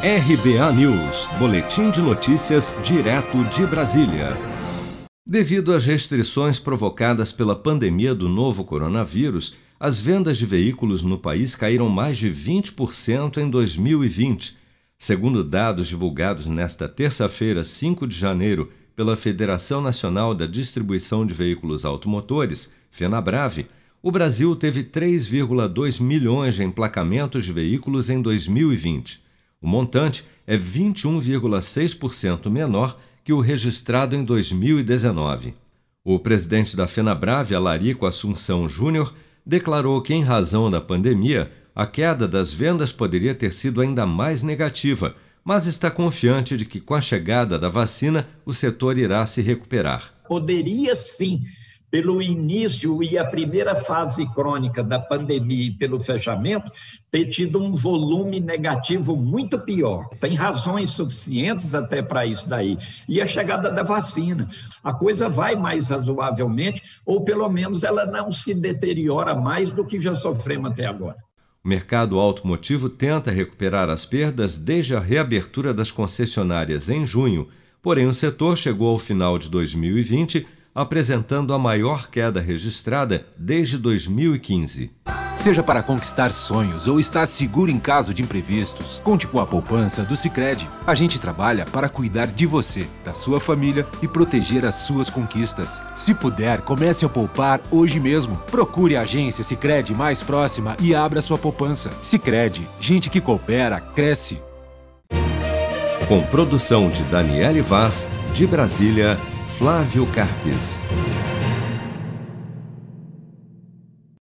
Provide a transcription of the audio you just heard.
RBA News, Boletim de Notícias, direto de Brasília. Devido às restrições provocadas pela pandemia do novo coronavírus, as vendas de veículos no país caíram mais de 20% em 2020. Segundo dados divulgados nesta terça-feira, 5 de janeiro, pela Federação Nacional da Distribuição de Veículos Automotores, FenaBrave, o Brasil teve 3,2 milhões de emplacamentos de veículos em 2020. O montante é 21,6% menor que o registrado em 2019. O presidente da FenaBrave, Alarico Assunção Júnior, declarou que, em razão da pandemia, a queda das vendas poderia ter sido ainda mais negativa, mas está confiante de que, com a chegada da vacina, o setor irá se recuperar. Poderia sim pelo início e a primeira fase crônica da pandemia e pelo fechamento, ter tido um volume negativo muito pior. Tem razões suficientes até para isso daí. E a chegada da vacina. A coisa vai mais razoavelmente, ou pelo menos ela não se deteriora mais do que já sofremos até agora. O mercado automotivo tenta recuperar as perdas desde a reabertura das concessionárias em junho, porém o setor chegou ao final de 2020 apresentando a maior queda registrada desde 2015. Seja para conquistar sonhos ou estar seguro em caso de imprevistos, conte com a poupança do Sicredi. A gente trabalha para cuidar de você, da sua família e proteger as suas conquistas. Se puder, comece a poupar hoje mesmo. Procure a agência Sicredi mais próxima e abra sua poupança. Sicredi, gente que coopera cresce. Com produção de Daniele Vaz, de Brasília, Flávio Carpes.